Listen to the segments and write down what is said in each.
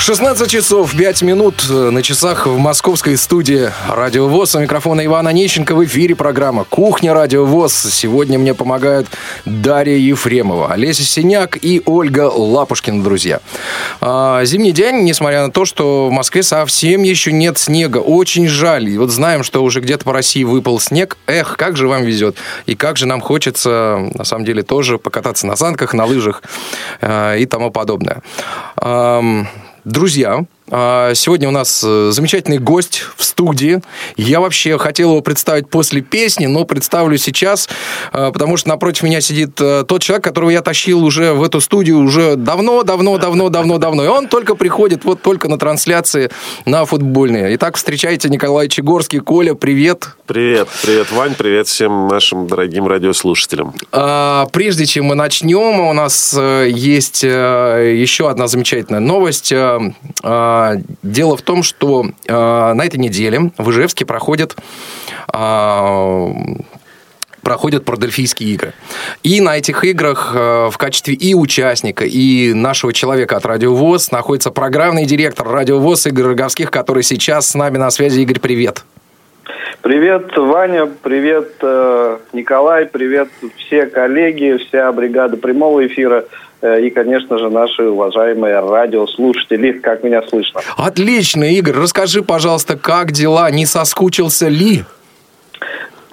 16 часов 5 минут э, на часах в московской студии Радио ВОЗ. У микрофона Ивана Нищенко в эфире программа «Кухня Радио ВОЗ». Сегодня мне помогают Дарья Ефремова, Олеся Синяк и Ольга Лапушкина, друзья. А, зимний день, несмотря на то, что в Москве совсем еще нет снега. Очень жаль. И вот знаем, что уже где-то по России выпал снег. Эх, как же вам везет. И как же нам хочется, на самом деле, тоже покататься на санках, на лыжах э, и тому подобное. Друзья, сегодня у нас э, замечательный гость в студии. Я вообще хотел его представить после песни, но представлю сейчас, а, потому что напротив меня сидит э, тот человек, которого я тащил уже в эту студию уже давно, давно, давно, давно, давно. И он только приходит вот только на трансляции на футбольные. Итак, встречайте Николай Чегорский. Коля, привет. Привет, привет, Вань, привет всем нашим дорогим радиослушателям. А, прежде чем мы начнем, у нас э, есть еще одна замечательная новость а, дело в том, что а, на этой неделе в Ижевске проходят а, продельфийские игры. И на этих играх в качестве и участника, и нашего человека от Радио ВОЗ находится программный директор Радио ВОЗ Игорь Роговских, который сейчас с нами на связи. Игорь, привет. Привет, Ваня, привет, э, Николай, привет все коллеги, вся бригада прямого эфира и, конечно же, наши уважаемые радиослушатели, как меня слышно. Отлично, Игорь, расскажи, пожалуйста, как дела, не соскучился ли?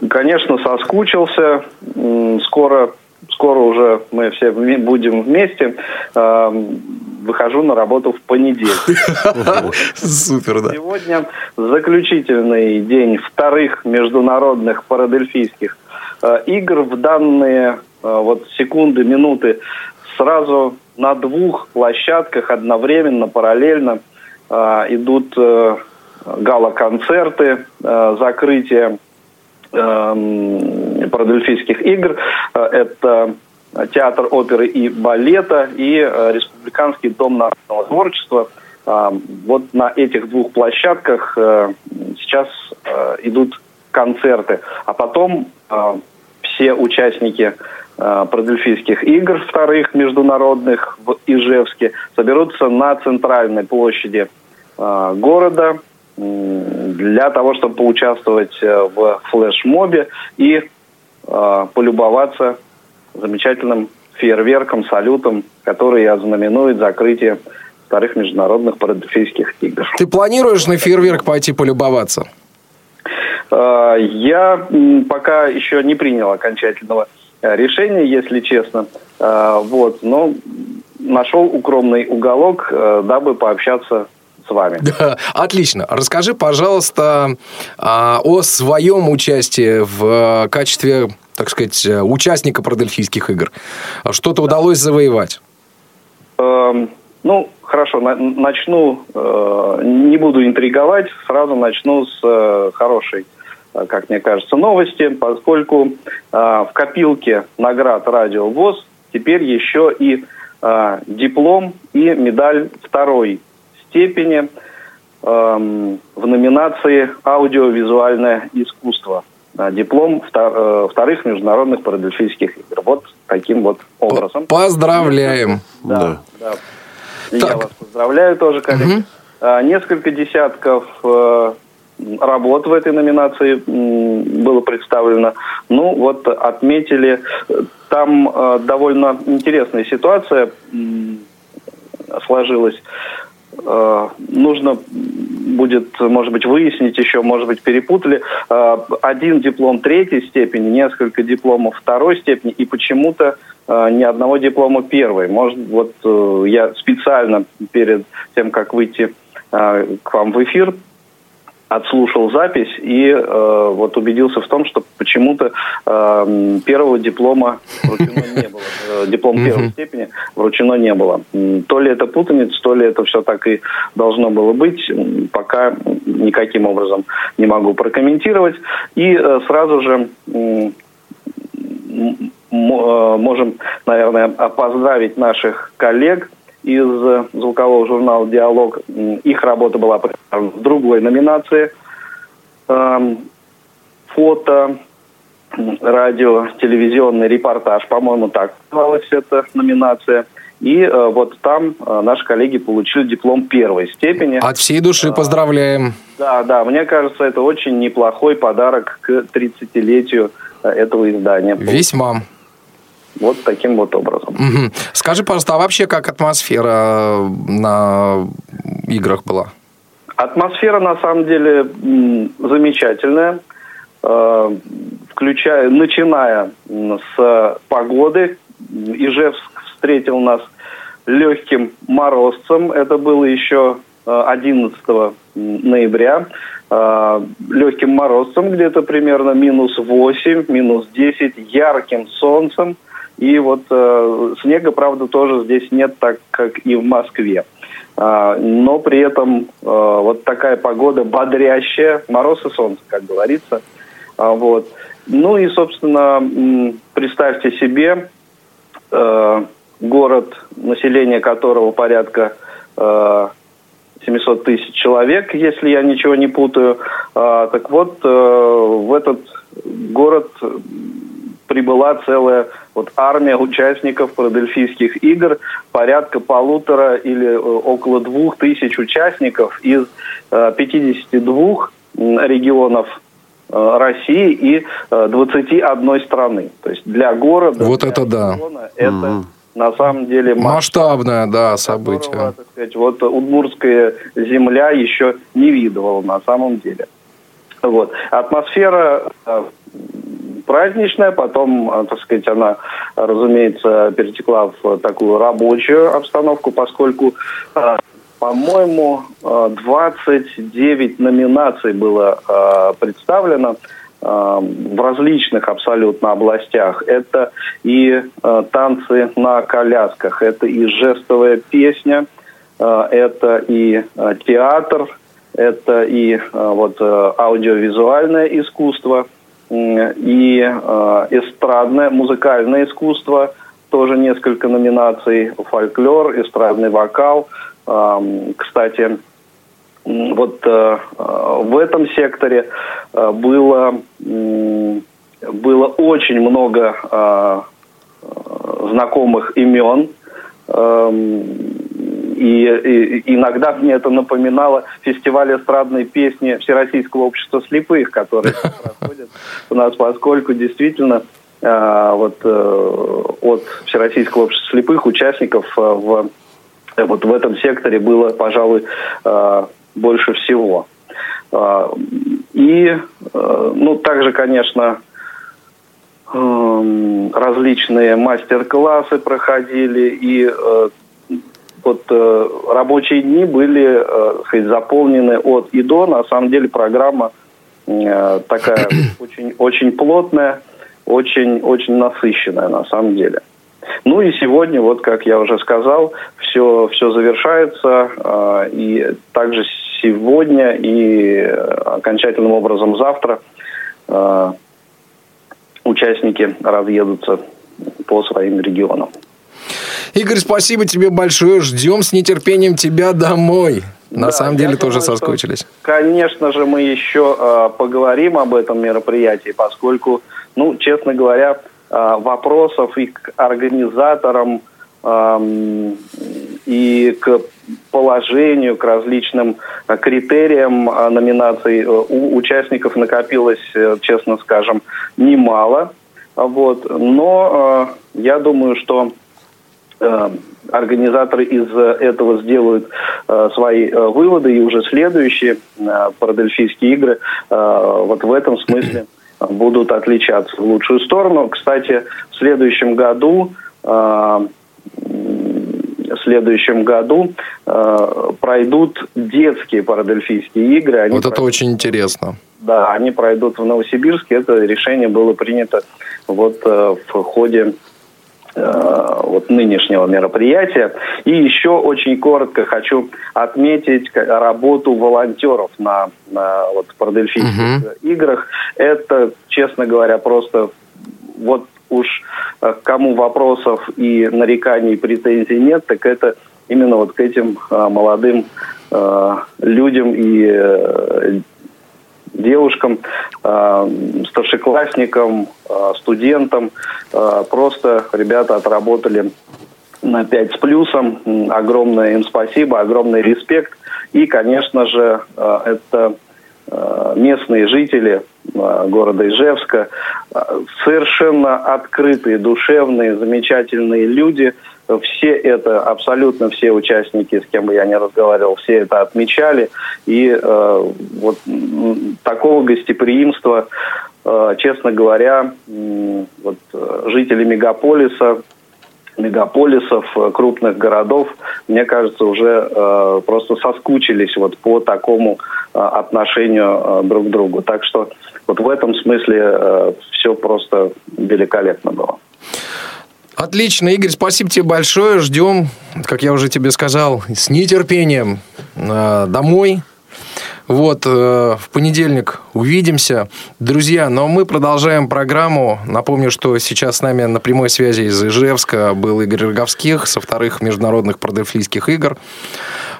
Конечно, соскучился. Скоро скоро уже мы все будем вместе. Эм, выхожу на работу в понедельник. Супер, да. Сегодня заключительный день вторых международных парадельфийских э, игр. В данные э, вот секунды, минуты сразу на двух площадках одновременно, параллельно э, идут гала-концерты, закрытие э, парадельфийских игр. Э, это театр оперы и балета и э, Республиканский дом народного творчества. Э, вот на этих двух площадках э, сейчас э, идут концерты. А потом э, все участники э, Продельфийских игр вторых международных в Ижевске соберутся на центральной площади э, города для того, чтобы поучаствовать э, в флешмобе и э, полюбоваться замечательным фейерверком, салютом, который ознаменует закрытие вторых международных парадельфийских игр. Ты планируешь на фейерверк пойти полюбоваться? Э, я пока еще не принял окончательного э, решения, если честно. Вот, но нашел укромный уголок, дабы пообщаться с вами. Да, отлично. Расскажи, пожалуйста, а, о своем участии в э, качестве, так сказать, э, участника продельфийских игр. Что-то удалось завоевать? Эм, ну, хорошо, начну, э, не буду интриговать, сразу начну с хорошей, как мне кажется, новости, поскольку в копилке наград «Радио ВОЗ» теперь еще и диплом и медаль второй степени эм, в номинации «Аудиовизуальное искусство». Диплом э, вторых международных парадельфийских игр. Вот таким вот образом. Поздравляем. Да, да. да. Я вас поздравляю тоже, коллеги. Угу. Несколько десятков э, работ в этой номинации было представлено. Ну, вот отметили, там э, довольно интересная ситуация сложилась. Э, нужно будет, может быть, выяснить еще, может быть, перепутали. Э, один диплом третьей степени, несколько дипломов второй степени и почему-то ни одного диплома первой. Может, вот я специально перед тем, как выйти к вам в эфир, отслушал запись и э, вот убедился в том, что почему-то э, первого диплома вручено не было. Э, диплом первой степени вручено не было. То ли это путаница, то ли это все так и должно было быть. Пока никаким образом не могу прокомментировать. И э, сразу же э, можем, наверное, поздравить наших коллег из звукового журнала «Диалог». Их работа была в другой номинации. Эм, фото, радио, телевизионный репортаж, по-моему, так называлась эта номинация. И э, вот там э, наши коллеги получили диплом первой степени. От всей души поздравляем. Да, да, мне кажется, это очень неплохой подарок к 30-летию э, этого издания. Весьма. Вот таким вот образом. Угу. Скажи, пожалуйста, а вообще как атмосфера на играх была? Атмосфера на самом деле замечательная, э, включая, начиная с погоды. Ижевск встретил нас легким морозцем. Это было еще 11 э, ноября. Э, легким морозцем, где-то примерно минус 8, минус 10, ярким солнцем. И вот э, снега, правда, тоже здесь нет, так как и в Москве. А, но при этом э, вот такая погода бодрящая, мороз и солнце, как говорится. А, вот. Ну и, собственно, представьте себе э, город, население которого порядка 700 тысяч человек, если я ничего не путаю. А, так вот, в этот город прибыла целая вот армия участников парадельфийских игр, порядка полутора или э, около двух тысяч участников из 52 э, регионов э, России и 21 страны. То есть для города, вот для это да. это mm на самом деле масштабное, да, событие. Которого, так сказать, вот удмурская земля еще не видывала на самом деле. Вот. Атмосфера праздничная, потом, э, так сказать, она, разумеется, перетекла в такую рабочую обстановку, поскольку э, по-моему, 29 э, номинаций было представлено в различных абсолютно областях. Это и танцы на колясках, это и жестовая песня, это и театр, это и вот аудиовизуальное искусство – и э, эстрадное, музыкальное искусство, тоже несколько номинаций, фольклор, эстрадный вокал. Кстати, вот э, в этом секторе э, было, было очень много знакомых имен. И, и иногда мне это напоминало фестиваль эстрадной песни Всероссийского общества слепых, который проходит у нас, поскольку действительно э, вот э, от Всероссийского общества слепых участников э, в вот в этом секторе было, пожалуй, больше всего. И, ну, также, конечно, различные мастер-классы проходили, и вот э, рабочие дни были э, сказать, заполнены от и до. На самом деле программа э, такая очень, очень плотная, очень, очень насыщенная на самом деле. Ну и сегодня, вот как я уже сказал, все, все завершается. Э, и также сегодня и окончательным образом завтра э, участники разъедутся по своим регионам. Игорь, спасибо тебе большое. Ждем с нетерпением тебя домой. На да, самом деле тоже думаю, соскучились. Что, конечно же, мы еще э, поговорим об этом мероприятии, поскольку, ну, честно говоря, э, вопросов и к организаторам, э, и к положению, к различным критериям номинаций у участников накопилось, честно скажем, немало. Вот. Но э, я думаю, что Э, организаторы из этого сделают э, свои э, выводы, и уже следующие э, парадельфийские игры э, вот в этом смысле будут отличаться в лучшую сторону. Кстати, в следующем году э, в следующем году э, пройдут детские парадельфийские игры. Они вот это пройдут, очень интересно. Да, они пройдут в Новосибирске. Это решение было принято вот э, в ходе Э, вот нынешнего мероприятия. И еще очень коротко хочу отметить работу волонтеров на, на вот парадельфийских угу. играх. Это, честно говоря, просто вот уж э, кому вопросов и нареканий, претензий нет, так это именно вот к этим э, молодым людям и девушкам, девушкам, старшеклассникам, студентам. Просто ребята отработали на 5 с плюсом. Огромное им спасибо, огромный респект. И, конечно же, это местные жители города Ижевска, совершенно открытые, душевные, замечательные люди – все это, абсолютно все участники, с кем бы я не разговаривал, все это отмечали. И э, вот такого гостеприимства, э, честно говоря, э, вот, жители мегаполиса, мегаполисов, э, крупных городов, мне кажется, уже э, просто соскучились вот по такому э, отношению э, друг к другу. Так что вот в этом смысле э, все просто великолепно было. Отлично, Игорь, спасибо тебе большое. Ждем, как я уже тебе сказал, с нетерпением э, домой. Вот, э, в понедельник увидимся. Друзья, но мы продолжаем программу. Напомню, что сейчас с нами на прямой связи из Ижевска был Игорь Роговских со вторых международных продефлийских игр.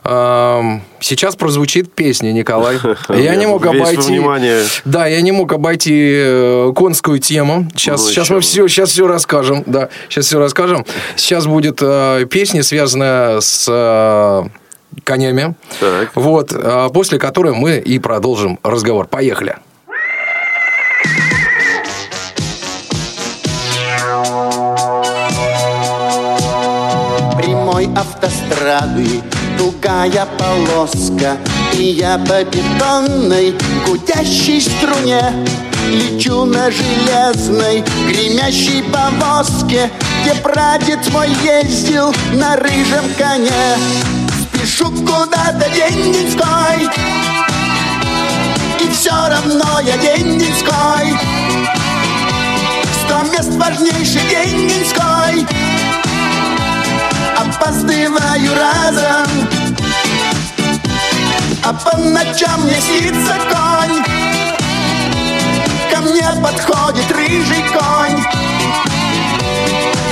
Сейчас прозвучит песня, Николай. Я не мог обойти... Да, я не мог обойти э, конскую тему. Сейчас, ну, сейчас мы все, сейчас все расскажем. Да, сейчас все расскажем. Сейчас будет э, песня, связанная с конями. Так. Вот, после которой мы и продолжим разговор. Поехали. Прямой автострады тугая полоска И я по бетонной гудящей струне Лечу на железной гремящей повозке Где прадед мой ездил на рыжем коне Спешу куда-то день-деньской И все равно я день-деньской Сто мест важнейший день-деньской Опаздываю разом. А по ночам мне снится конь. Ко мне подходит рыжий конь.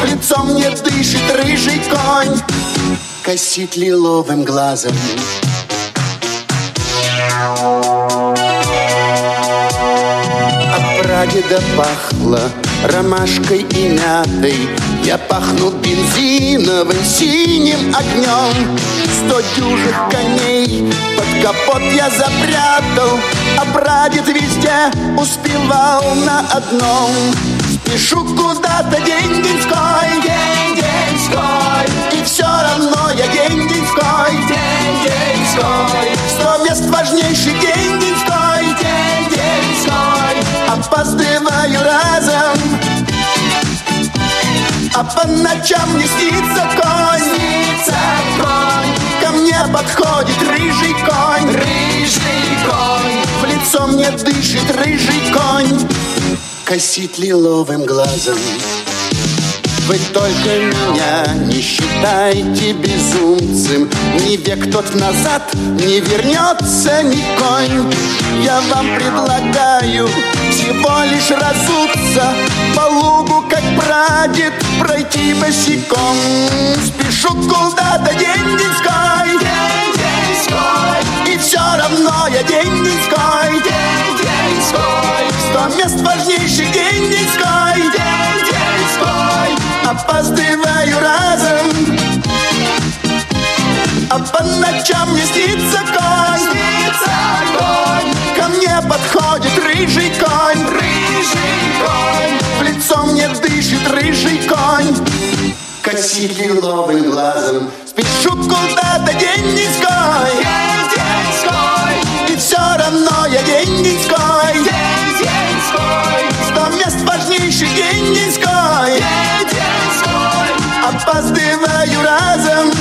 Лицом мне дышит рыжий конь Косит лиловым глазом. От прадеда пахло ромашкой и мятой Я пахну бензиновым синим огнем. Сто дюжих коней под капот я запрятал А прадед везде успевал на одном. Спешу куда-то день-деньской День-деньской равно я день-деньской День-деньской Сто мест важнейший день-деньской День-деньской Опаздываю разом. А по ночам мне снится конь. Снится конь. Ко мне подходит рыжий конь. Рыжий конь. В лицо мне дышит рыжий конь. Косит лиловым глазом вы только меня. Не считайте безумцем. Ни век тот назад не вернется ни конь Я вам предлагаю всего лишь разуться По лугу, как прадед, пройти босиком. Спешу куда-то день-деньской И все равно я день-деньской Сто мест важнейший день-деньской опаздываю разом. А по ночам мне снится конь. Снится конь. Ко мне подходит рыжий конь. Рыжий конь. В лицо мне дышит рыжий конь. Косит лиловым глазом. Спешу куда-то день-деньской День-деньской И все равно я день-деньской День-деньской опаздываю разом.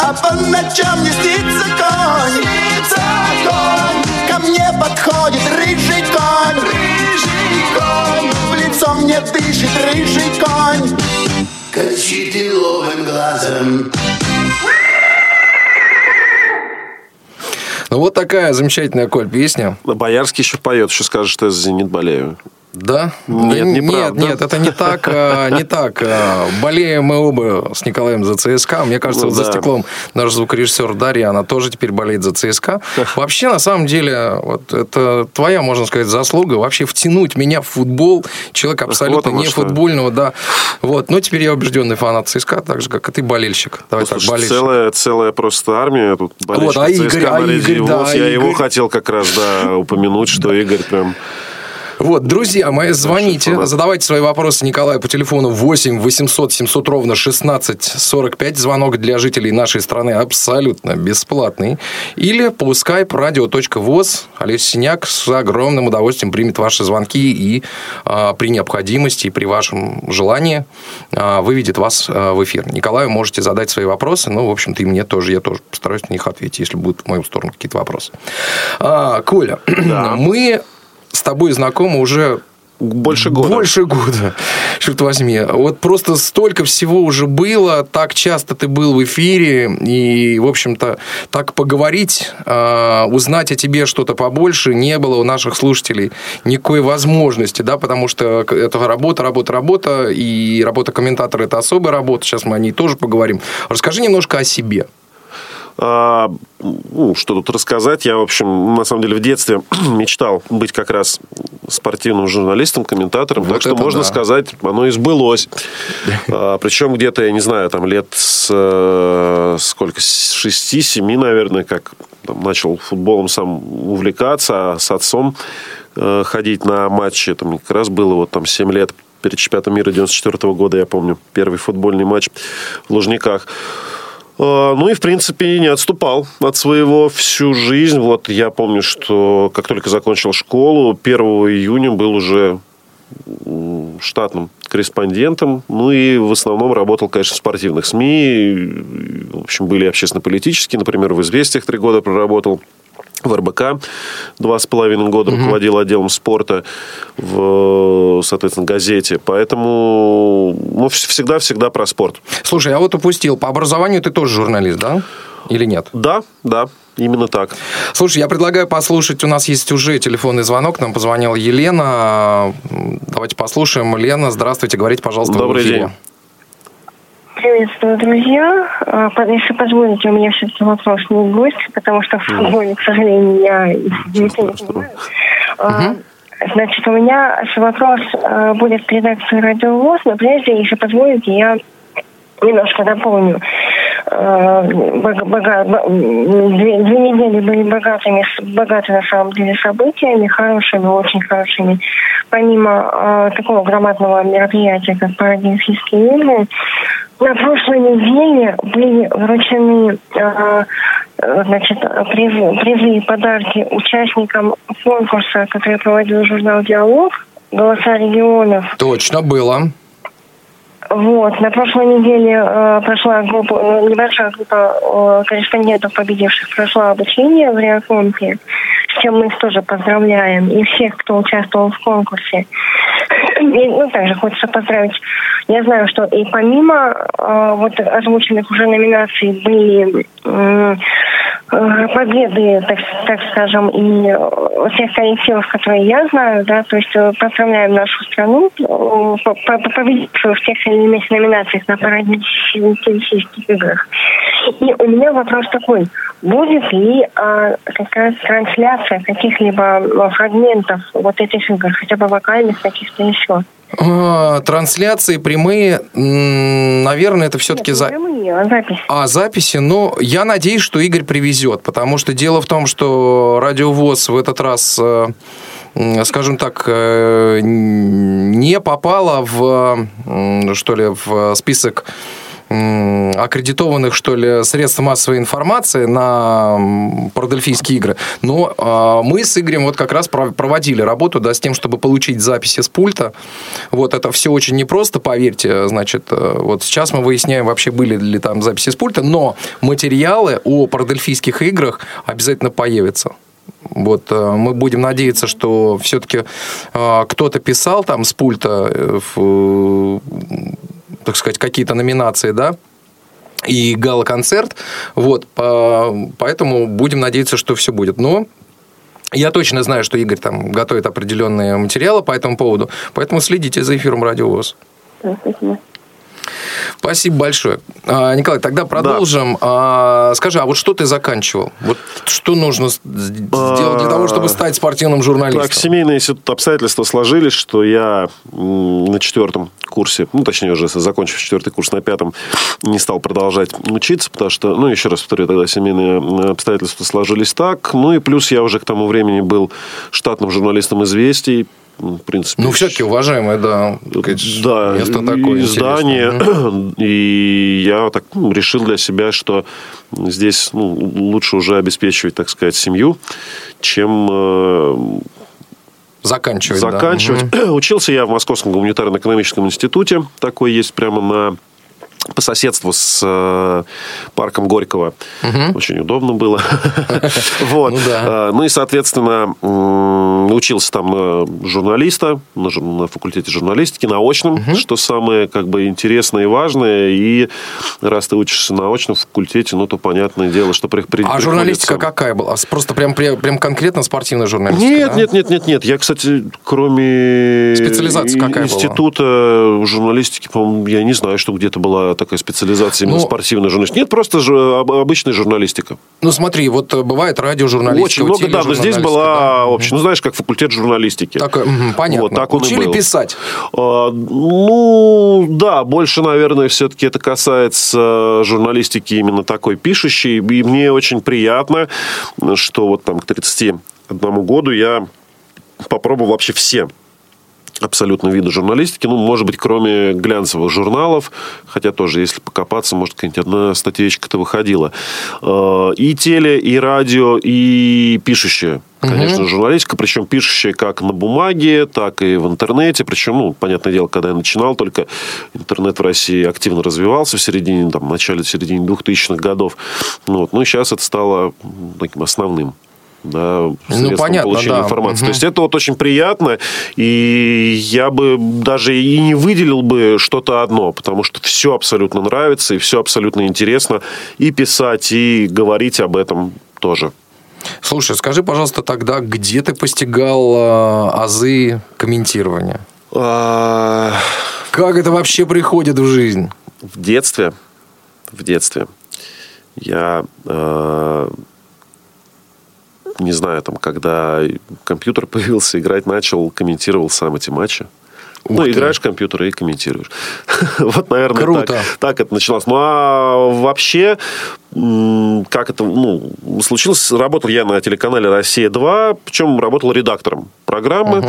А по ночам не снится конь. Снится конь. Ко мне подходит рыжий конь. Рыжий конь. В лицо мне дышит рыжий конь. Кричит лиловым глазом. Ну вот такая замечательная, Коль, песня. Боярский еще поет, что скажет, что я за «Зенит» болею. Да? Нет, неправда. Нет, нет, это не так. а, Не так. а, Болеем мы оба с Николаем за ЦСКА. Мне кажется, Ну вот за да. стеклом наш звукорежиссер Дарья, она тоже теперь болеет за ЦСКА. Вообще, на самом деле, вот это твоя, можно сказать, заслуга. Вообще втянуть меня в футбол. Человек абсолютно вот не что. футбольного, да. Вот. Но теперь я убежденный фанат ЦСКА, так же, как и ты болельщик. Давай Ну, так, слушай, болельщик. целая, целая просто армия тут болельщиков а Игорь, ЦСКА а болеет Игорь, за да. Я его Игорь. хотел как раз, да, упомянуть, что Игорь прям... Вот, друзья мои, звоните, задавайте свои вопросы Николаю по телефону 8 800 700 ровно 16 45. Звонок для жителей нашей страны абсолютно бесплатный. Или по skype radio.voz. Олеся Синяк с огромным удовольствием примет ваши звонки и а, при необходимости и при вашем желании а, выведет вас а, в эфир. Николаю можете задать свои вопросы. Ну, в общем-то, и мне тоже. Я тоже постараюсь на них ответить, если будут в мою сторону какие-то вопросы. А, Коля, мы с тобой знакомы уже Больше года. больше года, черт возьми. Вот просто столько всего уже было, так часто ты был в эфире, и, в общем-то, так поговорить, э, узнать о тебе что-то побольше не было у наших слушателей никакой возможности, да, потому что это работа, работа, работа, и работа комментатора – это особая работа, сейчас мы о ней тоже поговорим. Расскажи немножко о себе. А, ну, что тут рассказать? Я, в общем, на самом деле в детстве мечтал быть как раз спортивным журналистом, комментатором. Вот так что можно да. сказать, оно и сбылось. А, причем где-то, я не знаю, там лет с э, сколько, с 6-7, наверное, как там, начал футболом сам увлекаться, а с отцом э, ходить на матчи. Это мне как раз было вот там 7 лет перед чемпионатом мира 94 года, я помню, первый футбольный матч в Лужниках. А, Ну и, в принципе, не отступал от своего всю жизнь. Вот я помню, что как только закончил школу, 1 июня был уже штатным корреспондентом. Ну и в основном работал, конечно, в спортивных СМИ. В общем, были общественно-политические. Например, в «Известиях» три года проработал. В РБК два с половиной года руководил отделом спорта в, соответственно, газете. Поэтому ну, вс- всегда-всегда про спорт. Слушай, я вот упустил, по образованию ты тоже журналист, да? Или нет? Да, да, именно так. Слушай, я предлагаю послушать. У нас есть уже телефонный звонок. Нам позвонила Елена. Давайте послушаем. Лена, здравствуйте. Говорите, пожалуйста, вы в Добрый эфире. день. Приветствую, друзья. А, Если позволите, у меня все-таки вопрос не гость, потому что в футболе, к сожалению, я ничего не понимаю. А, Значит, у меня вопрос а, будет к редакции «Радио ВОЗ», но прежде, если позволите, я немножко дополню. А, бога- Две, две недели были богатыми, с- богаты на самом деле событиями, хорошими, очень хорошими. Помимо а, такого громадного мероприятия, как Паралимпийские игры, на прошлой неделе были вручены э, э, значит, призы, призы и подарки участникам конкурса, который проводил журнал «Диалог», «Голоса регионов». Точно было. Вот. На прошлой неделе э, прошла группа, э, небольшая группа э, корреспондентов, победивших, прошла обучение в Реакомпе, с чем мы их тоже поздравляем, и всех, кто участвовал в конкурсе. И, ну, также хочется поздравить. Я знаю, что и помимо э, вот озвученных уже номинаций были э, победы, так, так скажем, и э, тех коллективов, которые я знаю, да, то есть э, поздравляем нашу страну, по- по- победившую в тех или иных номинациях на паралимпийских играх. И у меня вопрос такой, будет ли э, какая-то трансляция каких-либо э, фрагментов вот этих игр, хотя бы вокальных каких-то еще? А, Трансляции прямые, наверное, это все-таки за... прямые, а запись. А записи, ну, я надеюсь, что Игорь привезет, потому что дело в том, что радиовоз в этот раз, скажем так, э, не попала в, что ли, в список аккредитованных, что ли, средств массовой информации на м, парадельфийские игры. Но а, мы с Игорем вот как раз пров- проводили работу, да, с тем, чтобы получить записи с пульта. Вот это все очень непросто, поверьте. Значит, э, вот сейчас мы выясняем, вообще были ли там записи с пульта, но материалы о парадельфийских играх обязательно появятся. Вот э, мы будем надеяться, что все-таки кто-то писал там с пульта, э, э, так сказать, какие-то номинации, да, и гала-концерт. Вот, по- поэтому будем надеяться, что все будет. Но Я точно знаю, что Игорь там готовит определенные материалы по этому поводу, поэтому следите за эфиром Радио ВОЗ. Спасибо. Спасибо большое. А, Николай, тогда продолжим. А, скажи, а вот что ты заканчивал? Вот что нужно сделать для того, чтобы стать спортивным журналистом? Так, семейные обстоятельства сложились, что я на четвертом курсе, ну, точнее, уже закончив четвертый курс на пятом, не стал продолжать учиться, потому что, ну, еще раз повторю, тогда семейные обстоятельства сложились так. Ну, и плюс я уже к тому времени был штатным журналистом «Известий», в принципе. Ну, все-таки уважаемое, да, да, место такое издание. интересное. И я так ну, решил для себя, что здесь ну, лучше уже обеспечивать, так сказать, семью, чем э, Заканчивать, да. заканчивать. Мгм. Учился я в Московском гуманитарно-экономическом институте. Такой есть прямо на по соседству с э, парком Горького. Очень удобно было. Вот. Ну да. А, Ну и, соответственно, учился там на журналиста, на жур- на факультете журналистики, на очном, что самое как бы интересное и важное. И раз ты учишься на очном факультете, ну, то понятное дело, что при- при- А журналистика какая была? Просто прям, прям, конкретно спортивная журналистика? нет, да? нет, нет, нет, нет. Я, кстати, кроме Специализация какая была? института журналистики, по-моему, я не знаю, что где-то была такая специализация именно Ну, спортивная журналистика. Нет, просто же об- обычная журналистика. Ну, смотри, вот э, бывает радиожурналистика, Очень много, да, но здесь была да. общая. Ну, знаешь, как факультет журналистики. Так, э, понятно. Вот так он и Учили был. писать? А, Ну, да, больше, наверное, все-таки это касается журналистики именно такой пишущей. И мне очень приятно, что вот там к 31 году я попробовал вообще все абсолютно виды журналистики. Ну, может быть, кроме глянцевых журналов, хотя тоже, если покопаться, может, какая-нибудь одна статьечка-то выходила. Э, И теле, и радио, и пишущая. Конечно, журналистика, причем пишущая как на бумаге, так и в интернете. Причем, ну, понятное дело, когда я начинал, только интернет в России активно развивался в середине, там, в начале, середине 2000-х годов. Ну, вот. ну, сейчас это стало таким основным да, Ну, понятно, получения да. информации. Мгм. То есть это вот очень приятно, и я бы даже и не выделил бы что-то одно, потому что все абсолютно нравится, и все абсолютно интересно и писать, и говорить об этом тоже. Слушай, скажи, пожалуйста, тогда, где ты постигал э, азы комментирования? А, Как это вообще приходит в жизнь? В детстве, в детстве я э, не знаю, там, когда компьютер появился, играть начал, комментировал сам эти матчи. Ух ну, ты. играешь в компьютер и комментируешь. вот, наверное, Круто. Так, так это началось. Ну, а вообще, как это, ну, случилось, работал я на телеканале «Россия-2», причем работал редактором программы,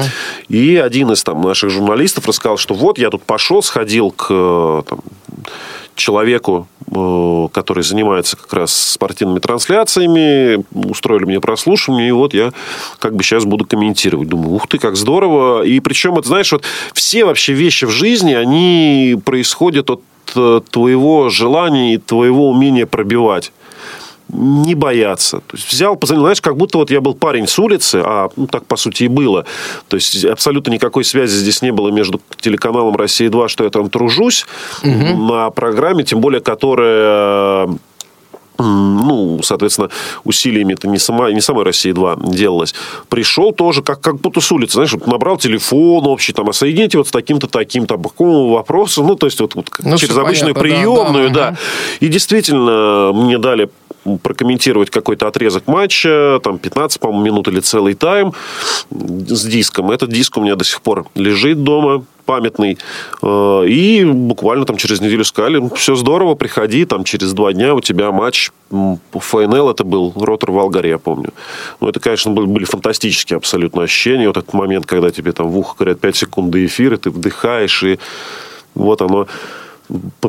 и один из там наших журналистов рассказал, что вот, я тут пошел, сходил к э, там, человеку, э, который занимается как раз спортивными трансляциями, устроили мне прослушивание, и вот я как бы сейчас буду комментировать. Думаю, ух ты, как здорово. И причем, это, знаешь, вот все вообще вещи в жизни, они происходят от э, твоего желания и твоего умения пробивать не бояться. То есть взял, позвонил, знаешь, как будто вот я был парень с улицы, а ну, так по сути и было. То есть абсолютно никакой связи здесь не было между телеканалом «Россия-2», что я там тружусь на программе, тем более, которая ну, соответственно, усилиями это не, сама, не самой России-2 делалось. Пришел тоже как, как будто с улицы, знаешь, вот набрал телефон общий, там, а соедините вот с таким-то, таким-то, по какому вопросу, ну, то есть, вот, вот Ну, через обычную понятно, да, приемную, да, да. мгм. И действительно, мне дали прокомментировать какой-то отрезок матча, там 15, по-моему, минут или целый тайм с диском. Этот диск у меня до сих пор лежит дома, памятный. Э, И буквально там через неделю сказали, все здорово, приходи, там через два дня у тебя матч ФНЛ, это был Ротор Волгаре, я помню. Ну, это, конечно, были, были фантастические абсолютно ощущения. Вот этот момент, когда тебе там в ухо говорят 5 секунд до эфира, ты вдыхаешь, и вот оно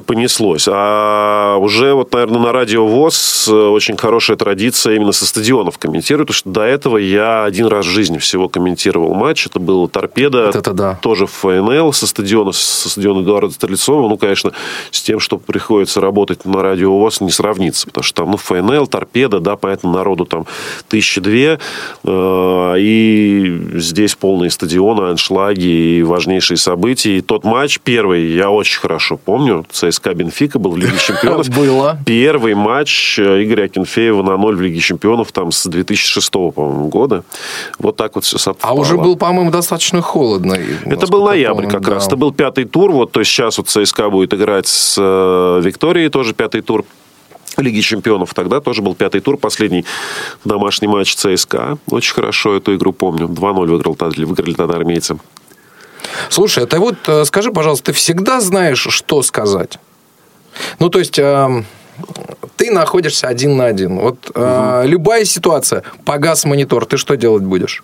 понеслось. А уже вот, наверное, на радио ВОЗ э, очень хорошая традиция именно со стадионов комментировать, потому что до этого я один раз в жизни всего комментировал матч. Это был «Торпедо». Вот это да. Тоже ФНЛ со стадиона, со стадиона Эдуарда Стрельцова. Ну, конечно, с тем, что приходится работать на радио ВОЗ, не сравнится. Потому что там, ну, ФНЛ, «Торпедо», да, понятно, народу там тысячи две. э, И здесь полные стадионы, аншлаги и важнейшие события. И тот матч первый я очень хорошо помню. Помню. ЦСКА Бенфика был в Лиге Чемпионов. Было. Первый матч э, Игоря Акинфеева на ноль в Лиге Чемпионов там с 2006, по-моему, года. Вот так вот все совпало. А уже был, по-моему, достаточно холодно. Это был ноябрь как раз. Это был пятый тур. Вот, то есть сейчас вот ЦСКА будет играть с э, Викторией, тоже пятый тур. Лиги чемпионов тогда тоже был пятый тур, последний домашний матч ЦСКА. Очень хорошо эту игру помню. 2-0 выиграл, выиграли тогда армейцы. Слушай, а ты вот э, скажи, пожалуйста, ты всегда знаешь, что сказать? Ну, то есть, э, ты находишься один на один. Вот э, любая ситуация, погас монитор, ты что делать будешь?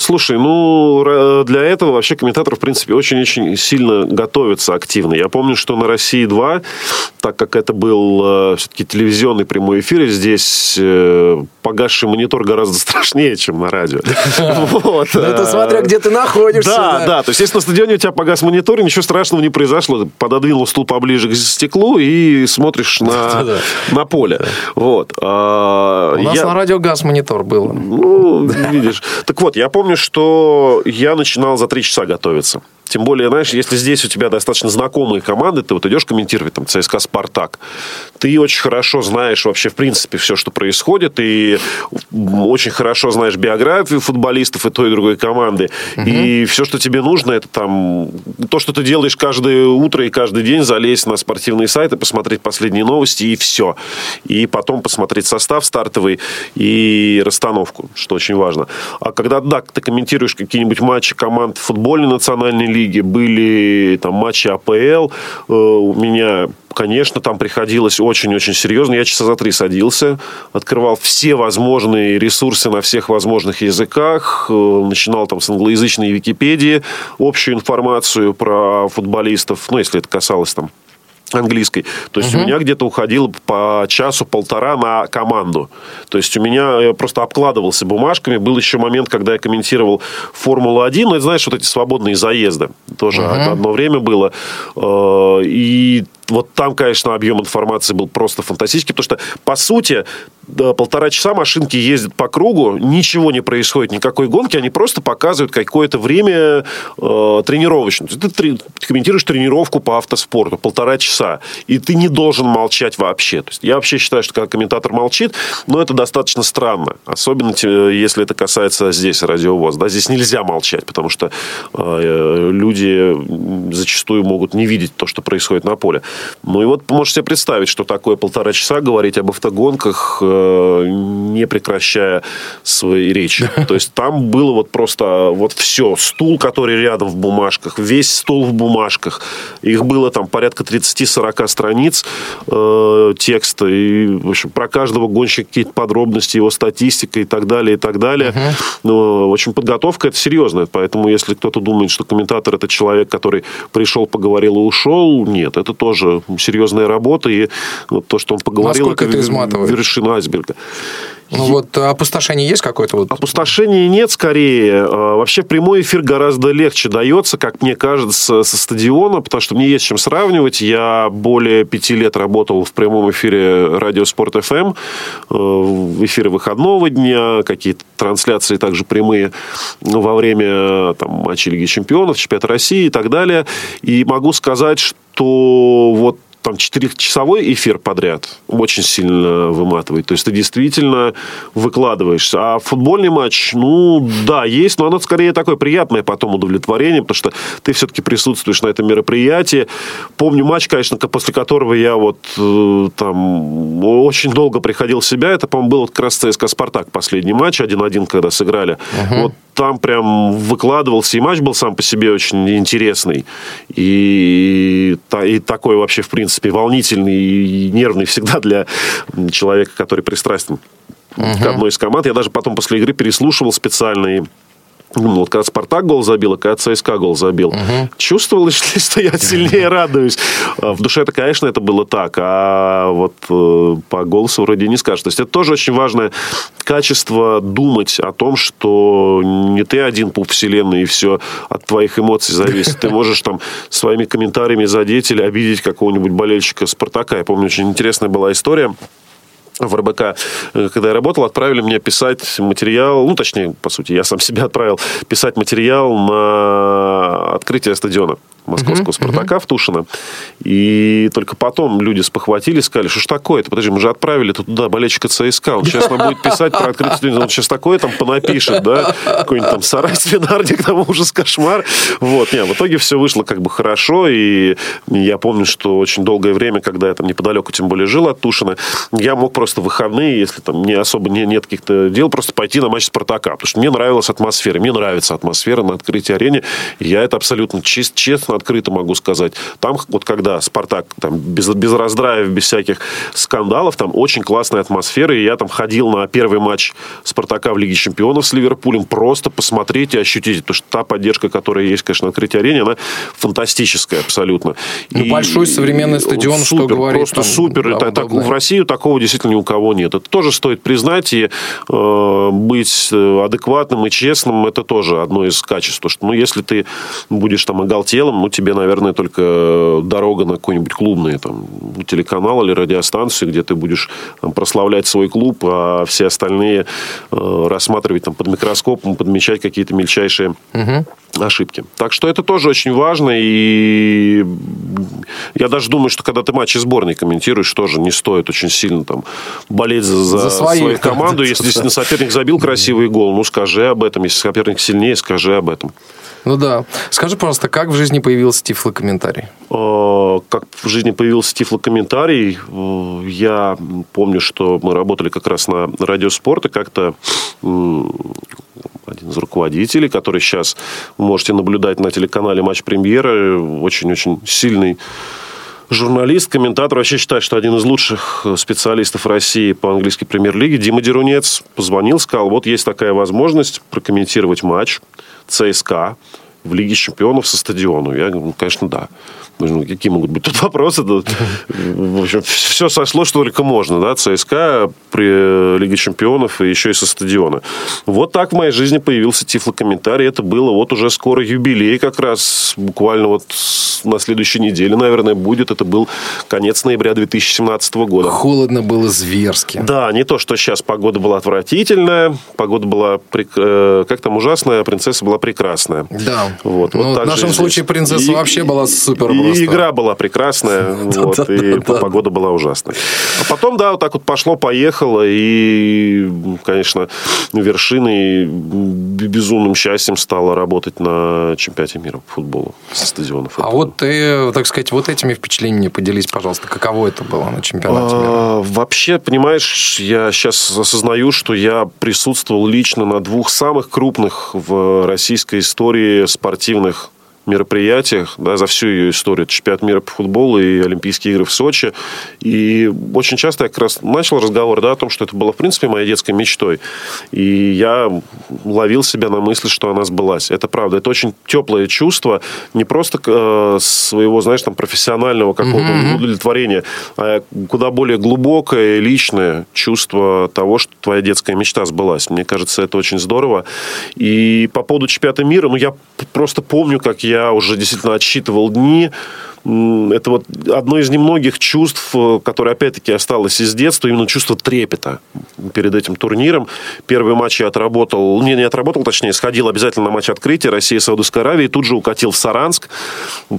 Слушай, ну, для этого вообще комментатор, в принципе, очень-очень сильно готовится активно. Я помню, что на «России-2», так как это был все-таки телевизионный прямой эфир, здесь погасший монитор гораздо страшнее, чем на радио. Вот. Это смотря где ты находишься. Да, да. То есть, если на стадионе у тебя погас монитор, ничего страшного не произошло. Пододвинул стул поближе к стеклу и смотришь на, поле. Вот. А, у нас на радио газ монитор был. Ну, видишь. Так вот, я помню, что я начинал за три часа готовиться. Тем более, знаешь, если здесь у тебя достаточно знакомые команды, ты вот идешь комментировать там ЦСКА «Спартак», ты очень хорошо знаешь вообще, в принципе, все, что происходит, и очень хорошо знаешь биографию футболистов и той, и другой команды. Угу. И все, что тебе нужно, это там то, что ты делаешь каждое утро и каждый день, залезть на спортивные сайты, посмотреть последние новости, и все. И потом посмотреть состав стартовый и расстановку, что очень важно. А когда, да, ты комментируешь какие-нибудь матчи команд футбольной национальной лиги, были там матчи АПЛ. Э, у меня конечно, там приходилось очень-очень серьезно. Я часа за три садился, открывал все возможные ресурсы на всех возможных языках, э, начинал там с англоязычной Википедии общую информацию про футболистов, ну, если это касалось там английской. То есть угу. у меня где-то уходило по часу-полтора на команду. То есть у меня я просто обкладывался бумажками. Был еще момент, когда я комментировал Формулу-1. Ну, это, знаешь, вот эти свободные заезды. Тоже угу. одно время было. Э, и вот там, конечно, объем информации был просто фантастический, потому что, по сути, полтора часа машинки ездят по кругу, ничего не происходит, никакой гонки, они просто показывают какое-то время э, тренировочное. Ты, ты, ты комментируешь тренировку по автоспорту полтора часа, и ты не должен молчать вообще. То есть я вообще считаю, что когда комментатор молчит, но это достаточно странно, особенно если это касается здесь радиовоз. Да, здесь нельзя молчать, потому что э, люди зачастую могут не видеть то, что происходит на поле. Ну и вот можете себе представить, что такое полтора часа говорить об автогонках, э, не прекращая свои речи. То есть там было вот просто вот все. Стул, который рядом в бумажках, весь стол в бумажках. Их было там порядка 30-40 страниц э, текста. И, в общем, про каждого гонщика какие-то подробности, его статистика и так далее, и так далее. Uh-huh. Ну, в общем, подготовка это серьезная. Поэтому, если кто-то думает, что комментатор это человек, который пришел, поговорил и ушел, нет, это тоже серьезная работа, и вот то, что он поговорил, Насколько это, это изматывает? вершина айсберга. Ну вот опустошение есть какое-то? Вот? Опустошения нет, скорее. А, вообще прямой эфир гораздо легче дается, как мне кажется, со стадиона, потому что мне есть чем сравнивать. Я более пяти лет работал в прямом эфире Радио Спорт ФМ, в эфире выходного дня, какие-то трансляции также прямые во время там, матчей Лиги Чемпионов, Чемпионата России и так далее. И могу сказать, что вот там четырехчасовой эфир подряд очень сильно выматывает. То есть ты действительно выкладываешься. А футбольный матч, ну, да, есть, но оно скорее такое приятное потом удовлетворение, потому что ты все-таки присутствуешь на этом мероприятии. Помню матч, конечно, после которого я вот э, там очень долго приходил в себя. Это, по-моему, был как раз ЦСКА «Спартак» последний матч, 1-1, когда сыграли. Угу. Вот там прям выкладывался, и матч был сам по себе очень интересный. И, и такой вообще, в принципе, волнительный и нервный всегда для человека, который пристрастен угу. к одной из команд. Я даже потом после игры переслушивал специально и ну, вот когда Спартак гол забил, а когда ЦСКА гол забил, угу. чувствовалось, что я сильнее радуюсь. А в душе это, конечно, это было так, а вот э, по голосу вроде не скажешь. То есть это тоже очень важное качество думать о том, что не ты один по вселенной, и все от твоих эмоций зависит. Ты можешь там своими комментариями задеть или обидеть какого-нибудь болельщика Спартака. Я помню, очень интересная была история в РБК, э, когда я работал, отправили мне писать материал, ну, точнее, по сути, я сам себя отправил писать материал на открытие стадиона. Московского «Спартака» в Тушино. И только потом люди спохватились, сказали, что ж такое-то? Подожди, мы же отправили туда болельщика ЦСКА. Он сейчас нам будет писать про открытие. Он сейчас такое там понапишет, да? Какой-нибудь там сарай, свинарник, там ужас, кошмар. Вот, не, в итоге все вышло как бы хорошо. И я помню, что очень долгое время, когда я там неподалеку, тем более, жил от Тушина, я мог просто в выходные, если там не особо не, нет каких-то дел, просто пойти на матч «Спартака». Потому что мне нравилась атмосфера. Мне нравится атмосфера на открытии арене. Я это абсолютно чист, честно, открыто могу сказать. Там, вот когда «Спартак» там, без, без раздраев, без всяких скандалов, там очень классная атмосфера. И я там ходил на первый матч «Спартака» в Лиге чемпионов с Ливерпулем просто посмотреть и ощутить. Потому что та поддержка, которая есть, конечно, на открытии арене, она фантастическая абсолютно. Ну, И- большой современный стадион, супер, что говорить, Просто там, супер. да, Это так- удобно. в России такого действительно ни у кого нет. Это тоже стоит признать. И э, быть э, адекватным и честным, это тоже одно из качеств. Потому что, ну, если ты будешь там оголтелым, ну, тебе, наверное, только дорога на какой-нибудь клубный там, телеканал или радиостанцию, где ты будешь там, прославлять свой клуб, а все остальные э, рассматривать там, под микроскопом, подмечать какие-то мельчайшие ошибки. Так что это тоже очень важно. И я даже думаю, что когда ты матчи сборной комментируешь, тоже не стоит очень сильно там болеть за, за За своих. свою команду. Если действительно соперник забил красивый гол, ну скажи об этом. Если соперник сильнее, скажи об этом. Ну да. Скажи, пожалуйста, как в жизни появился тифлокомментарий? Э, Как в жизни появился тифлокомментарий, э, я помню, что мы работали как раз на радио спорт, и как-то один из руководителей, который сейчас вы можете наблюдать на телеканале «Матч Премьера», очень-очень сильный журналист, комментатор, вообще считаю, что один из лучших э, специалистов России по английской премьер-лиге, Дима Дерунец, позвонил, сказал, вот есть такая возможность прокомментировать матч ЦСКА в Лиге чемпионов со стадиона. Я говорю, ну, конечно, да. Ну, какие могут быть тут вопросы? Да, В общем, все сошло, что только можно. Да? ЦСКА при Лиге чемпионов и еще и со стадиона. Вот так в моей жизни появился тифлокомментарий. Это было вот уже скоро юбилей как раз. Буквально вот на следующей неделе, наверное, будет. Это был конец ноября 2017 года. Холодно было зверски. Да, не то, что сейчас погода была отвратительная, погода была, прек- э, как там, ужасная, а принцесса была прекрасная. Да. Вот, Ну, вот в так же нашем случае принцесса И- вообще была супер и просто. игра была прекрасная, вот, и погода была ужасная. А потом, да, вот так вот пошло-поехало, и, конечно, вершиной, безумным счастьем стало работать на чемпионате мира по футболу со стадионов. А вот ты, так сказать, вот этими впечатлениями поделись, пожалуйста. Каково это было на чемпионате мира? А, Вообще, понимаешь, я сейчас осознаю, что я присутствовал лично на двух самых крупных в российской истории спортивных мероприятиях да, за всю ее историю. Это чемпионат мира по футболу и Олимпийские игры в Сочи. И очень часто я как раз начал разговор да, о том, что это было, в принципе, моей детской мечтой. И я ловил себя на мысли, что она сбылась. Это правда. Это очень теплое чувство. Не просто э, своего, знаешь, там, профессионального какого-то удовлетворения, а куда более глубокое, личное чувство того, что твоя детская мечта сбылась. Мне кажется, это очень здорово. И по поводу чемпионата мира, ну, я просто помню, как я уже действительно отсчитывал дни. Это вот одно из немногих чувств, э, которое, опять-таки, осталось из детства, именно чувство трепета перед этим турниром. Первый матч я отработал, не, не отработал, точнее, сходил обязательно на матч открытия России и Саудовской Аравии, тут же укатил в Саранск.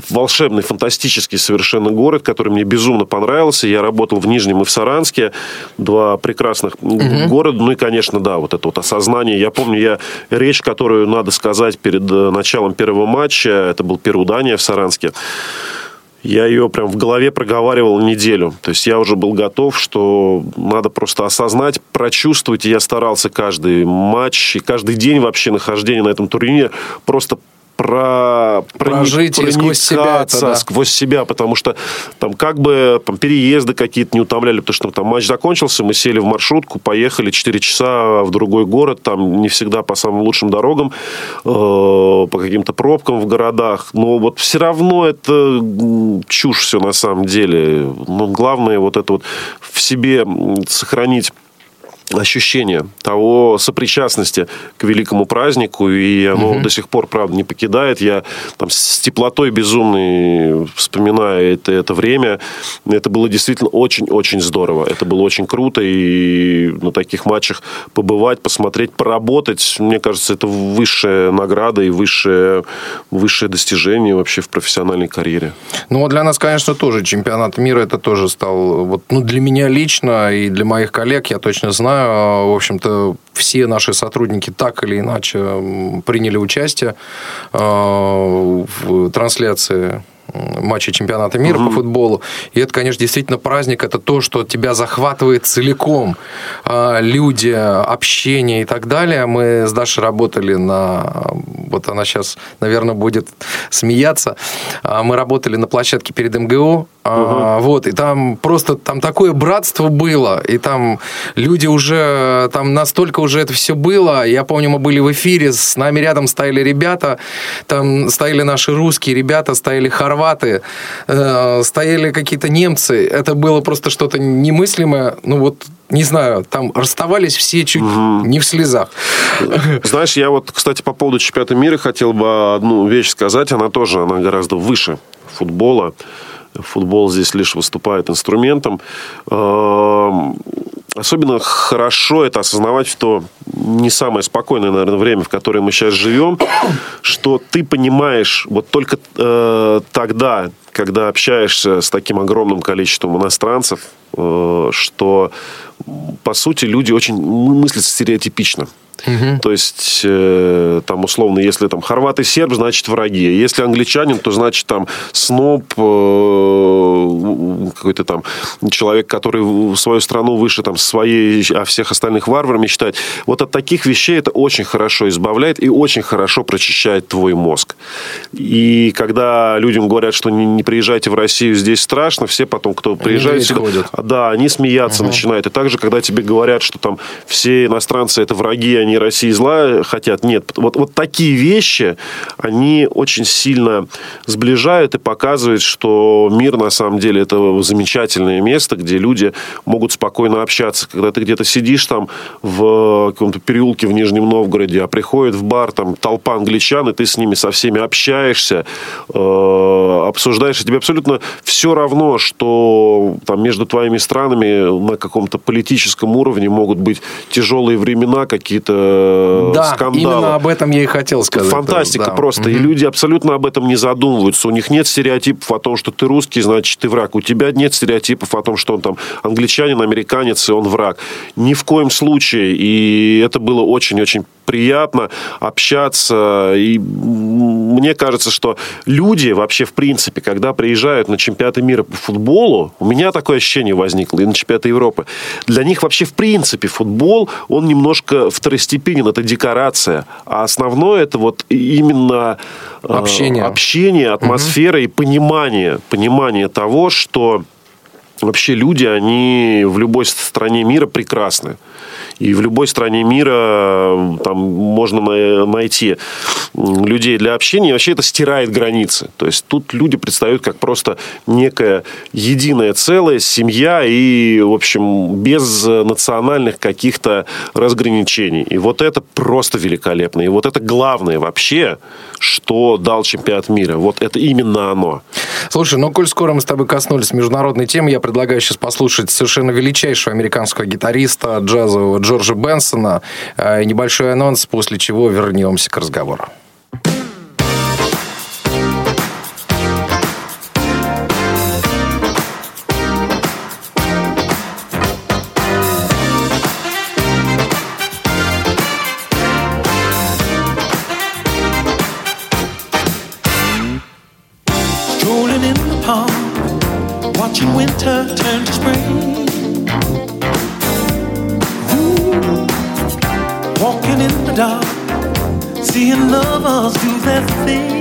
Волшебный, фантастический совершенно город, который мне безумно понравился. Я работал в Нижнем и в Саранске. Два прекрасных города. Ну и, конечно, да, вот это вот осознание. Я помню, я речь, которую надо сказать перед э, началом первого матча, это был Перудания в Саранске. Я ее прям в голове проговаривал неделю. То есть я уже был готов, что надо просто осознать, прочувствовать. И я старался каждый матч и каждый день вообще нахождения на этом турнире просто про, Прожить сквозь себя это, да. сквозь себя, потому что там как бы там, переезды какие-то не утомляли, потому что там матч закончился, мы сели в маршрутку, поехали 4 часа в другой город, там не всегда по самым лучшим дорогам, э, по каким-то пробкам в городах, но вот все равно это чушь все на самом деле. Но главное вот это вот в себе сохранить ощущение того сопричастности к великому празднику, и оно до сих пор, правда, не покидает. Я там с теплотой безумной вспоминаю это, это время. Это было действительно очень-очень здорово. Это было очень круто, и на таких матчах побывать, посмотреть, поработать, мне кажется, это высшая награда и высшее, высшее достижение вообще в профессиональной карьере. Ну, вот для нас, конечно, тоже чемпионат мира, это тоже стал, вот, ну, для меня лично и для моих коллег, я точно знаю, в общем-то, все наши сотрудники так или иначе приняли участие э, в трансляции матча чемпионата мира угу. по футболу. И это, конечно, действительно праздник. Это то, что тебя захватывает целиком. А, люди, общение и так далее. Мы с Дашей работали на... Вот она сейчас, наверное, будет смеяться. А, мы работали на площадке перед МГУ. Угу. Вот, и там просто там такое братство было, и там люди уже, там настолько уже это все было. Я помню, мы были в эфире, с нами рядом стояли ребята, там стояли наши русские ребята, стояли хорваты, э, стояли какие-то немцы. Это было просто что-то немыслимое. Ну вот, не знаю, там расставались все чуть угу. не в слезах. Знаешь, я вот, кстати, по поводу чемпионата мира хотел бы одну вещь сказать. Она тоже, она гораздо выше футбола. Футбол здесь лишь выступает инструментом. Эм, особенно хорошо это осознавать в то не самое спокойное, наверное, время, в которое мы сейчас живем, что ты понимаешь вот только э, тогда, когда общаешься с таким огромным количеством иностранцев, э, что, по сути, люди очень мыслят стереотипично. Угу. То есть, э, там, условно, если там хорват и серб, значит враги. Если англичанин, то значит там сноб, э, какой-то там человек, который свою страну выше там своей, а всех остальных варварами считает. Вот от таких вещей это очень хорошо избавляет и очень хорошо прочищает твой мозг. И когда людям говорят, что не, не приезжайте в Россию, здесь страшно, все потом, кто приезжает сюда, да, они смеяться угу. начинают. И также, когда тебе говорят, что там все иностранцы это враги, они России зла хотят. Нет. Вот, вот такие вещи, они очень сильно сближают и показывают, что мир на самом деле это замечательное место, где люди могут спокойно общаться. Когда ты где-то сидишь там в каком-то переулке в Нижнем Новгороде, а приходит в бар там толпа англичан, и ты с ними со всеми общаешься, э, обсуждаешь, и тебе абсолютно все равно, что там между твоими странами на каком-то политическом уровне могут быть тяжелые времена, какие-то э, да, скандалы. именно об этом я и хотел сказать. Фантастика да. просто. Угу. И люди абсолютно об этом не задумываются. У них нет стереотипов о том, что ты русский, значит, ты враг. У тебя нет стереотипов о том, что он там англичанин, американец, и он враг. Ни в коем случае. И это было очень-очень приятно общаться. И мне кажется, что люди вообще, в принципе, когда приезжают на чемпионаты мира по футболу, у меня такое ощущение возникло, и на чемпионаты Европы, для них вообще, в принципе, футбол, он немножко второстепенен, это декорация. А основное это вот именно э, общение, общение атмосфера угу. и понимание, понимание того, что вообще люди, они в любой стране мира прекрасны. И в любой стране мира там можно найти людей для общения. И вообще это стирает границы. То есть тут люди предстают как просто некое единое целое, семья и, в общем, без национальных каких-то разграничений. И вот это просто великолепно. И вот это главное вообще, что дал чемпионат мира. Вот это именно оно. Слушай, ну, коль скоро мы с тобой коснулись международной темы, я предлагаю сейчас послушать совершенно величайшего американского гитариста джазового Джорджа Бенсона. Э, небольшой анонс, после чего вернемся к разговору. of us do their thing.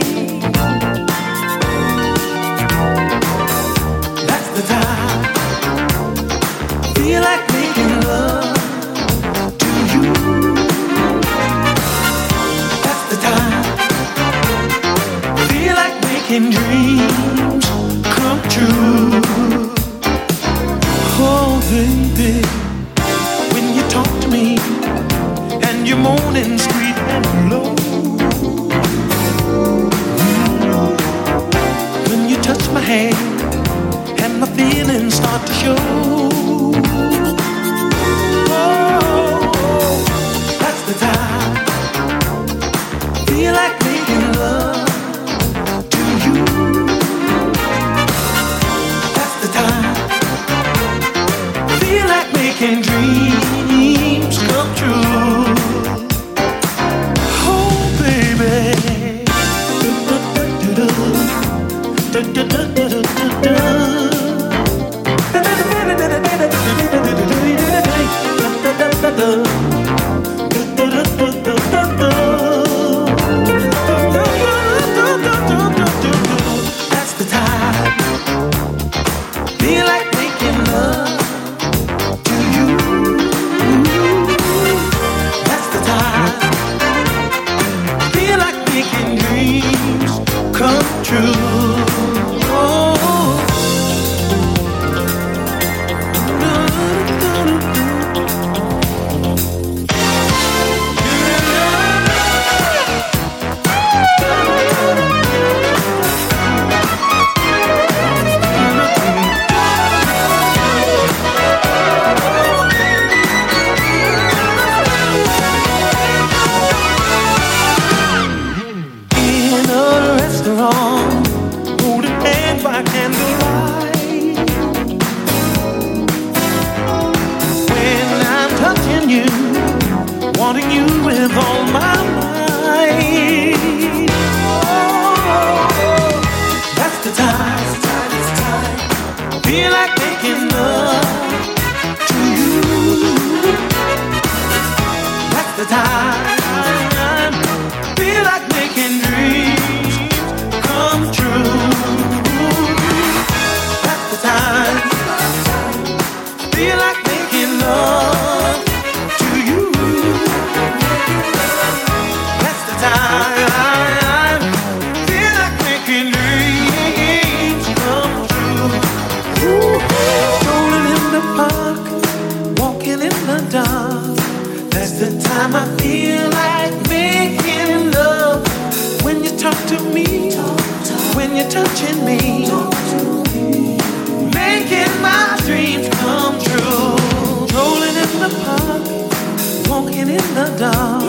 In the dark.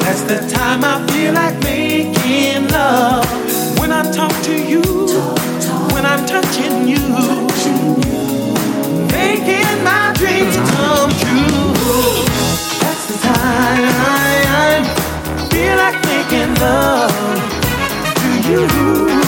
That's the time I feel like making love. When I talk to you, when I'm touching you, making my dreams come true. That's the time I feel like making love to you.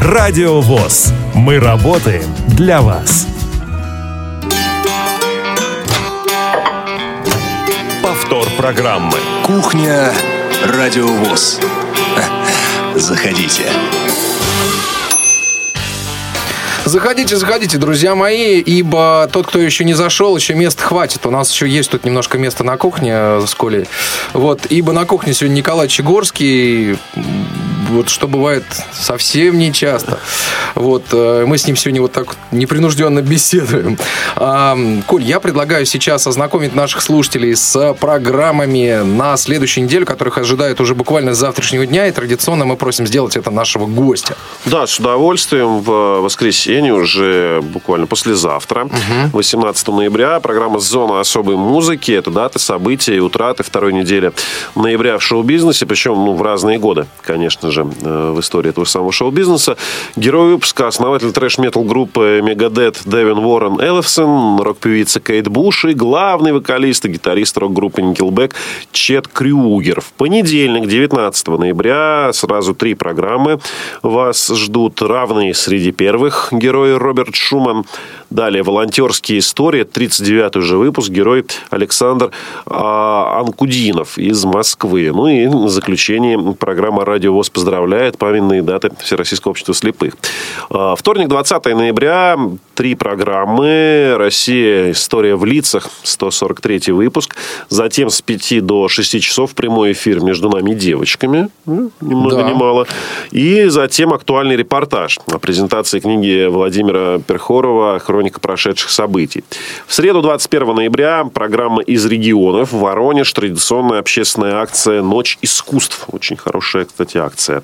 Радио ВОЗ. Мы работаем для вас. Повтор программы. Кухня Радиовоз. Заходите. Заходите, заходите, друзья мои, ибо тот, кто еще не зашел, еще мест хватит. У нас еще есть тут немножко места на кухне э, с Колей. Вот, ибо на кухне сегодня Николай Чегорский, вот что бывает совсем не часто. Вот, э, мы с ним сегодня вот так непринужденно беседуем. А, Коль, я предлагаю сейчас ознакомить наших слушателей с программами на следующую неделю, которых ожидает уже буквально с завтрашнего дня, и традиционно мы просим сделать это нашего гостя. Да, с удовольствием. В воскресенье уже буквально послезавтра, 18 ноября, программа «Зона особой музыки». Это даты, события и утраты второй недели ноября в шоу-бизнесе, причем ну, в разные годы, конечно же. Даже э, в истории этого самого шоу-бизнеса. Герой выпуска, основатель трэш-метал группы Megadeth Дэвин Уоррен Эллифсон, рок-певица Кейт Буш и главный вокалист и гитарист рок-группы Nickelback Чет Крюгер. В понедельник, 19 ноября, сразу три программы вас ждут равные среди первых. Герой Роберт Шуман, Далее «Волонтерские истории», 39-й уже выпуск, герой Александр а, Анкудинов из Москвы. Ну и на заключение программа «Радио ВОЗ» поздравляет памятные даты Всероссийского общества слепых. А, вторник, 20 ноября, три программы. «Россия. История в лицах», 143 выпуск. Затем с 5 до 6 часов прямой эфир между нами девочками. Ну, ни много да. ни мало. И затем актуальный репортаж о презентации книги Владимира Перхорова хроника прошедших событий. В среду 21 ноября программа «Из регионов». Воронеж. Традиционная общественная акция «Ночь искусств». Очень хорошая, кстати, акция.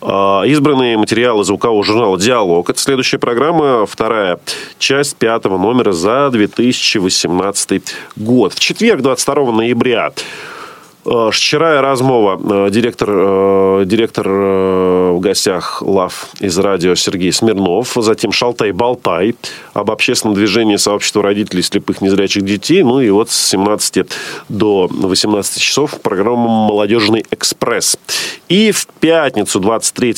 А, избранные материалы звукового журнала «Диалог». Это следующая программа. Вторая часть пятого номера за 2018 год. В четверг, 22 ноября, Вчера размова. Директор, директор в гостях ЛАВ из радио Сергей Смирнов. Затем Шалтай-Болтай об общественном движении сообщества родителей слепых незрячих детей. Ну и вот с 17 до 18 часов программа «Молодежный экспресс». И в пятницу 23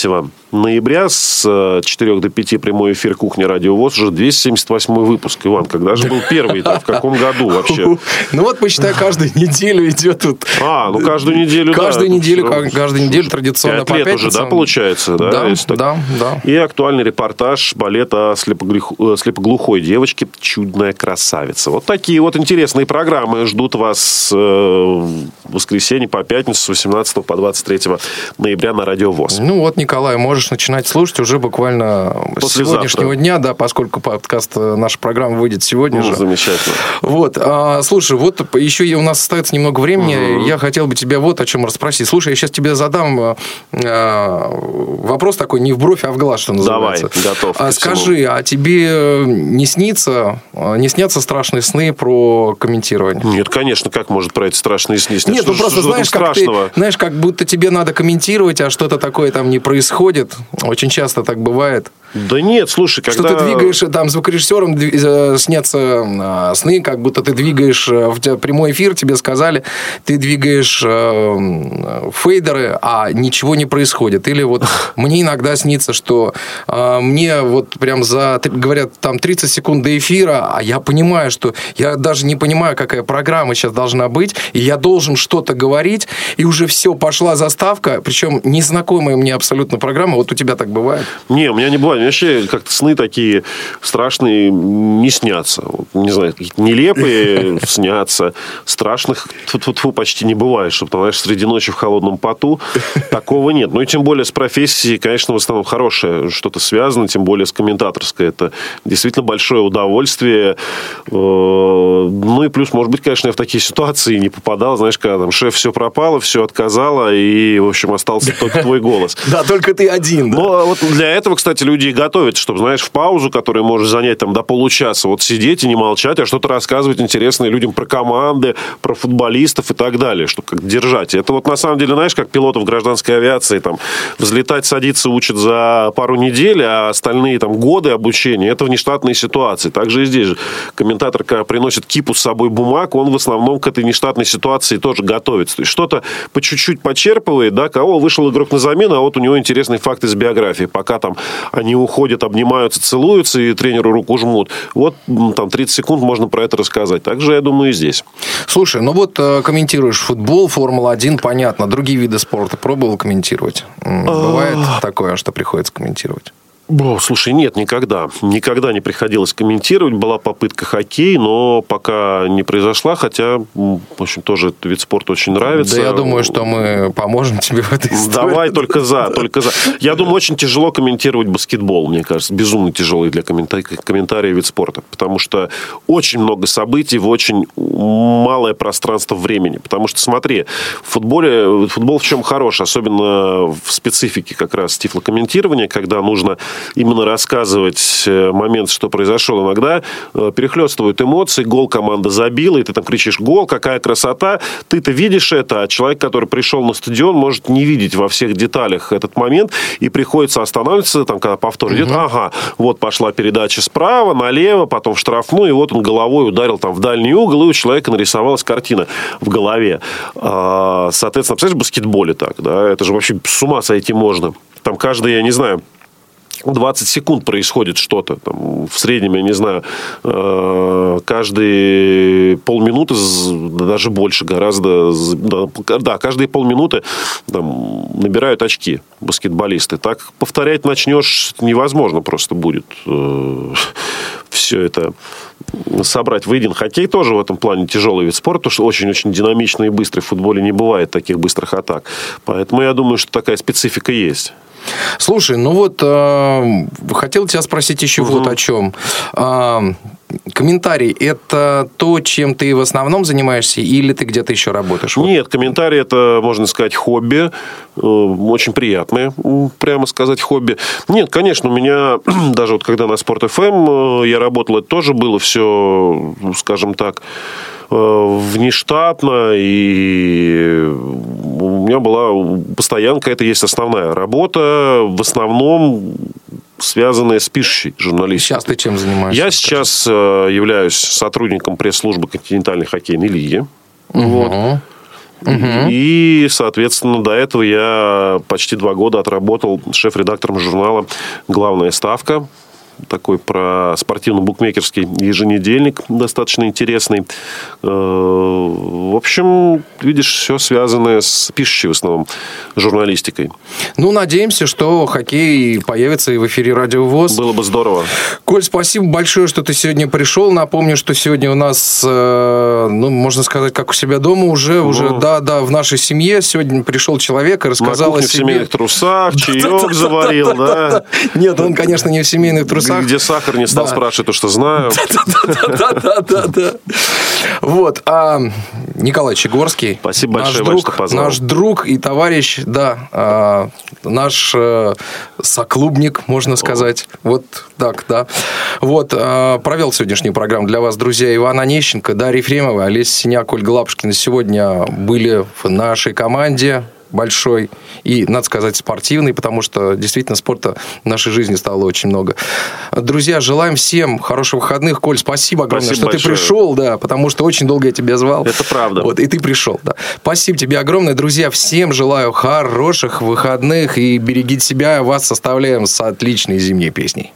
ноября с 4 до 5 прямой эфир «Кухня Радио ВОЗ» уже 278 выпуск. Иван, когда же был первый? В каком году вообще? Ну вот, почитай, каждую неделю идет тут. А, ну каждую неделю, Каждую неделю, каждую неделю традиционно по лет уже, да, получается? Да, да, да. И актуальный репортаж балета слепоглухой девочки «Чудная красавица». Вот такие вот интересные программы ждут вас э, в воскресенье по пятницу с 18 по 23 ноября на Радио ВОЗ. Ну вот, Николай, можешь начинать слушать уже буквально После с сегодняшнего завтра. дня, да, поскольку подкаст, э, наша программа выйдет сегодня ну, же. Замечательно. Вот, а, слушай, вот еще у нас остается немного времени, угу. я хотел бы тебя вот о чем расспросить. Слушай, я сейчас тебе задам а, вопрос такой не в бровь, а в глаз, что называется. Давай, готов. А, скажи, а тебе не снится, не снятся страшные сны про комментирование? Нет, конечно, как может про эти страшные сны сниться? Нет, ну просто знаешь, как ты, знаешь, как будто тебе надо комментировать, а что-то такое там не происходит. Очень часто так бывает. Да нет, слушай, когда... Что ты двигаешь, там, звукорежиссером э, снятся а, сны, как будто ты двигаешь э, в прямой эфир, тебе сказали, ты двигаешь э, фейдеры, а ничего не происходит. Или вот мне иногда снится, что э, мне вот прям за, говорят, там 30 секунд до эфира, а я понимаю, что я даже не понимаю, какая программа сейчас должна быть, и я должен что-то говорить, и уже все, пошла заставка, причем незнакомая мне абсолютно программа. Вот у тебя так бывает? Не, у меня не бывает вообще как-то сны такие страшные не снятся. Не знаю, какие-то нелепые снятся. Страшных тьфу почти не бывает, чтобы, знаешь, среди ночи в холодном поту. Такого нет. Ну и тем более с профессией, конечно, в основном хорошее что-то связано, тем более с комментаторской. Это действительно большое удовольствие. Э, ну и плюс, может быть, конечно, я в такие ситуации не попадал, знаешь, когда там шеф все пропало, все отказало, и, в общем, остался только твой голос. Да, только ты один. Но вот для этого, кстати, люди готовиться, чтобы, знаешь, в паузу, которая может занять там до получаса, вот сидеть и не молчать, а что-то рассказывать интересное людям про команды, про футболистов и так далее, чтобы как держать. Это вот на самом деле, знаешь, как пилотов гражданской авиации, там, взлетать, садиться учат за пару недель, а остальные там годы обучения, это внештатные ситуации. Также и здесь же комментатор, когда приносит кипу с собой бумаг, он в основном к этой нештатной ситуации тоже готовится. То есть что-то по чуть-чуть почерпывает, да, кого вышел игрок на замену, а вот у него интересный факт из биографии. Пока там они уходят, обнимаются, целуются и тренеру руку жмут. Вот там 30 секунд можно про это рассказать. Так же, я думаю, и здесь. Слушай, ну вот э, комментируешь футбол, Формула-1, понятно. Другие виды спорта пробовал комментировать? Бывает такое, что приходится комментировать? О, слушай, нет, никогда. Никогда не приходилось комментировать. Была попытка хоккей, но пока не произошла, хотя, в общем, тоже этот вид спорта очень нравится. Да я думаю, что мы поможем тебе в этой истории. Давай, только за, только за. Я думаю, очень тяжело комментировать баскетбол, мне кажется. Безумно тяжелый для комментария вид спорта. Потому что очень много событий в очень малое пространство времени. Потому что, смотри, в футболе, футбол в чем хорош, особенно в специфике как раз тифлокомментирования, когда нужно именно рассказывать э, момент, что произошел. Иногда э, перехлестывают эмоции, гол команда забила, и ты там кричишь «гол, какая красота!» Ты-то видишь это, а человек, который пришел на стадион, может не видеть во всех деталях этот момент, и приходится останавливаться, там, когда повтор идет, ага, вот пошла передача справа, налево, потом в штрафную, и вот он головой ударил там в дальний угол, и у человека нарисовалась картина в голове. А, соответственно, представляешь, в баскетболе так, да, это же вообще с ума сойти можно. Там каждый, я не знаю, 20 секунд происходит что-то. Там, в среднем, я не знаю, э, каждые полминуты, даже больше гораздо, да, каждые полминуты там, набирают очки баскетболисты. Так повторять начнешь невозможно просто будет э, все это собрать в один. Хоккей тоже в этом плане тяжелый вид спорта, потому что очень-очень динамичный и быстрый. В футболе не бывает таких быстрых атак. Поэтому я думаю, что такая специфика есть. Слушай, ну вот э, хотел тебя спросить еще угу. вот о чем. Э, комментарий – это то, чем ты в основном занимаешься, или ты где-то еще работаешь? Нет, комментарий – это, можно сказать, хобби. Э, очень приятное, прямо сказать, хобби. Нет, конечно, у меня, даже вот когда на Спорт ФМ э, я работал, это тоже было все, скажем так, внештатно, и у меня была постоянка, это есть основная работа, в основном связанная с пишущей журналистикой. Сейчас ты чем занимаешься? Я сейчас э, являюсь сотрудником пресс-службы континентальной хоккейной лиги. Угу. Вот. Угу. И, соответственно, до этого я почти два года отработал шеф-редактором журнала «Главная ставка», такой про спортивно-букмекерский еженедельник, достаточно интересный. Э, в общем, видишь, все связанное с пишущей в основном журналистикой. Ну, надеемся, что хоккей появится и в эфире Радио ВОЗ. Было бы здорово. Коль, спасибо большое, что ты сегодня пришел. Напомню, что сегодня у нас, э, ну, можно сказать, как у себя дома уже, ну, уже, да, да, в нашей семье сегодня пришел человек и рассказал о себе. в семейных трусах, чаек заварил, да? Нет, он, конечно, не в семейных трусах трусах. Где сахар не стал да. спрашивать, то что знаю. Да-да-да. Вот. А Николай Чегорский. Спасибо большое, что позвал. Наш друг и товарищ, да, а, наш э, соклубник, можно сказать. Вот так, да. Вот. А, провел сегодняшнюю программу для вас, друзья, Иван Онищенко, Дарья Ефремова, Олеся Синяк, Ольга Лапушкина сегодня были в нашей команде большой и, надо сказать, спортивный, потому что действительно спорта в нашей жизни стало очень много. Друзья, желаем всем хороших выходных. Коль, спасибо огромное, спасибо что большое. ты пришел, да, потому что очень долго я тебя звал. Это правда. Вот, и ты пришел, да. Спасибо тебе огромное. Друзья, всем желаю хороших выходных и берегите себя. Вас составляем с отличной зимней песней.